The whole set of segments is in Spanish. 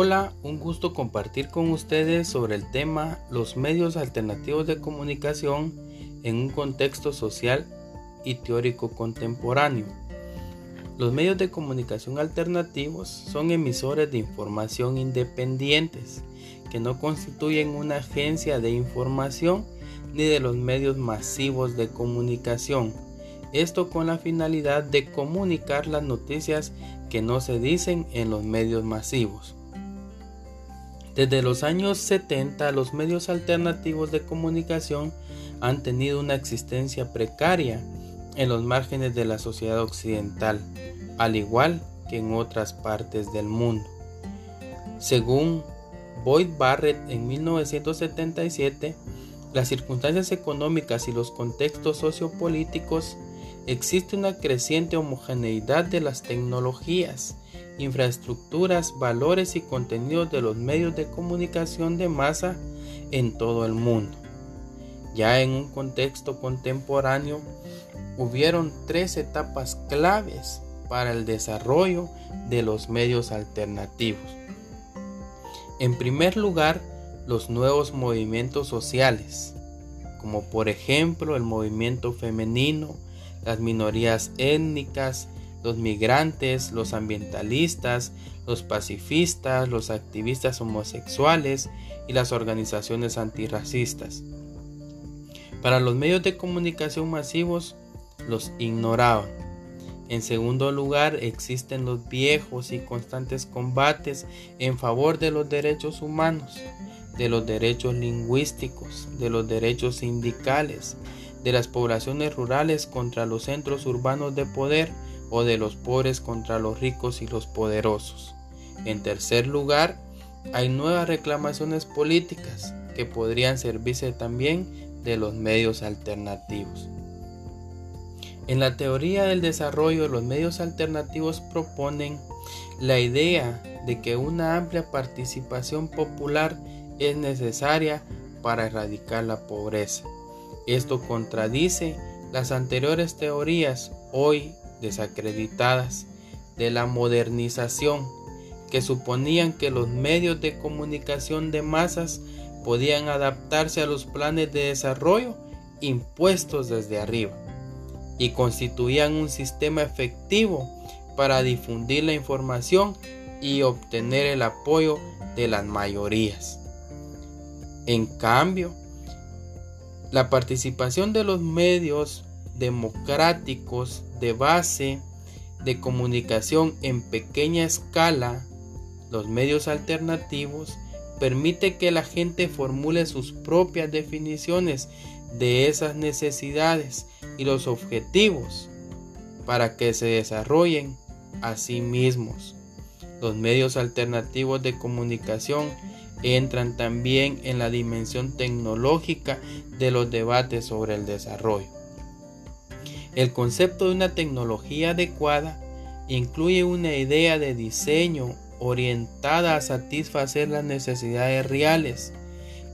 Hola, un gusto compartir con ustedes sobre el tema los medios alternativos de comunicación en un contexto social y teórico contemporáneo. Los medios de comunicación alternativos son emisores de información independientes que no constituyen una agencia de información ni de los medios masivos de comunicación. Esto con la finalidad de comunicar las noticias que no se dicen en los medios masivos. Desde los años 70 los medios alternativos de comunicación han tenido una existencia precaria en los márgenes de la sociedad occidental, al igual que en otras partes del mundo. Según Boyd Barrett en 1977, las circunstancias económicas y los contextos sociopolíticos existe una creciente homogeneidad de las tecnologías infraestructuras, valores y contenidos de los medios de comunicación de masa en todo el mundo. Ya en un contexto contemporáneo, hubieron tres etapas claves para el desarrollo de los medios alternativos. En primer lugar, los nuevos movimientos sociales, como por ejemplo el movimiento femenino, las minorías étnicas, los migrantes, los ambientalistas, los pacifistas, los activistas homosexuales y las organizaciones antirracistas. Para los medios de comunicación masivos los ignoraban. En segundo lugar, existen los viejos y constantes combates en favor de los derechos humanos, de los derechos lingüísticos, de los derechos sindicales, de las poblaciones rurales contra los centros urbanos de poder, o de los pobres contra los ricos y los poderosos. En tercer lugar, hay nuevas reclamaciones políticas que podrían servirse también de los medios alternativos. En la teoría del desarrollo, los medios alternativos proponen la idea de que una amplia participación popular es necesaria para erradicar la pobreza. Esto contradice las anteriores teorías hoy desacreditadas de la modernización que suponían que los medios de comunicación de masas podían adaptarse a los planes de desarrollo impuestos desde arriba y constituían un sistema efectivo para difundir la información y obtener el apoyo de las mayorías. En cambio, la participación de los medios democráticos de base de comunicación en pequeña escala, los medios alternativos, permite que la gente formule sus propias definiciones de esas necesidades y los objetivos para que se desarrollen a sí mismos. Los medios alternativos de comunicación entran también en la dimensión tecnológica de los debates sobre el desarrollo. El concepto de una tecnología adecuada incluye una idea de diseño orientada a satisfacer las necesidades reales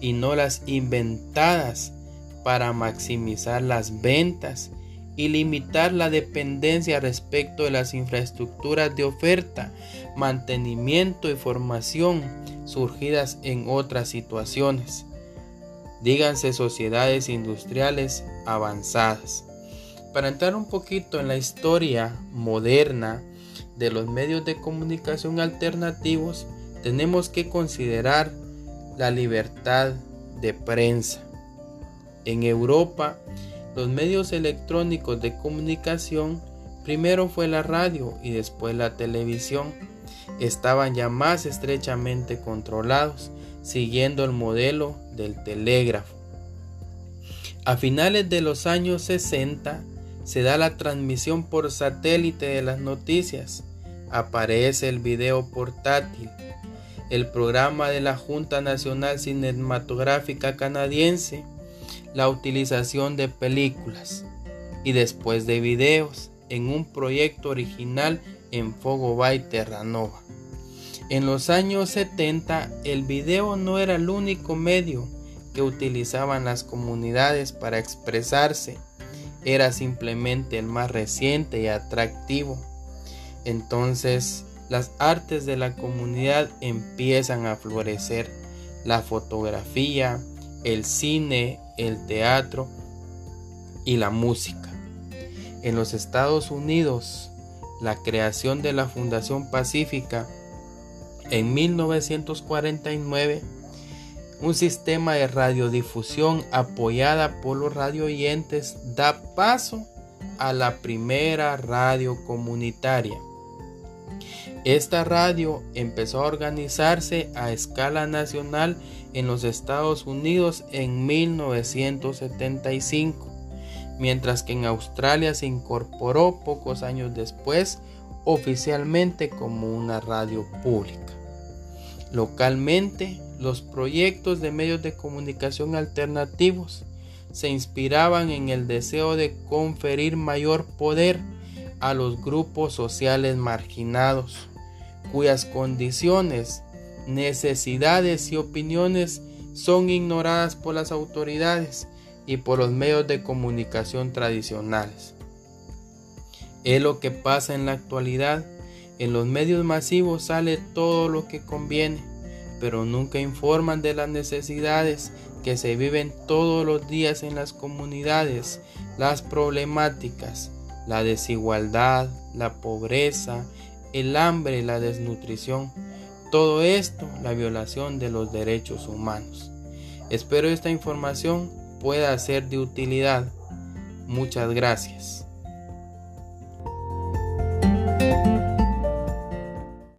y no las inventadas para maximizar las ventas y limitar la dependencia respecto de las infraestructuras de oferta, mantenimiento y formación surgidas en otras situaciones. Díganse sociedades industriales avanzadas. Para entrar un poquito en la historia moderna de los medios de comunicación alternativos, tenemos que considerar la libertad de prensa. En Europa, los medios electrónicos de comunicación, primero fue la radio y después la televisión, estaban ya más estrechamente controlados, siguiendo el modelo del telégrafo. A finales de los años 60, se da la transmisión por satélite de las noticias, aparece el video portátil, el programa de la Junta Nacional Cinematográfica Canadiense, la utilización de películas. Y después de videos en un proyecto original en Fogo Bay Terranova. En los años 70 el video no era el único medio que utilizaban las comunidades para expresarse era simplemente el más reciente y atractivo. Entonces las artes de la comunidad empiezan a florecer. La fotografía, el cine, el teatro y la música. En los Estados Unidos, la creación de la Fundación Pacífica en 1949, un sistema de radiodifusión apoyada por los radioyentes da paso a la primera radio comunitaria. Esta radio empezó a organizarse a escala nacional en los Estados Unidos en 1975, mientras que en Australia se incorporó pocos años después oficialmente como una radio pública. Localmente, los proyectos de medios de comunicación alternativos se inspiraban en el deseo de conferir mayor poder a los grupos sociales marginados, cuyas condiciones, necesidades y opiniones son ignoradas por las autoridades y por los medios de comunicación tradicionales. Es lo que pasa en la actualidad. En los medios masivos sale todo lo que conviene, pero nunca informan de las necesidades que se viven todos los días en las comunidades, las problemáticas, la desigualdad, la pobreza, el hambre, la desnutrición. Todo esto, la violación de los derechos humanos. Espero esta información pueda ser de utilidad. Muchas gracias.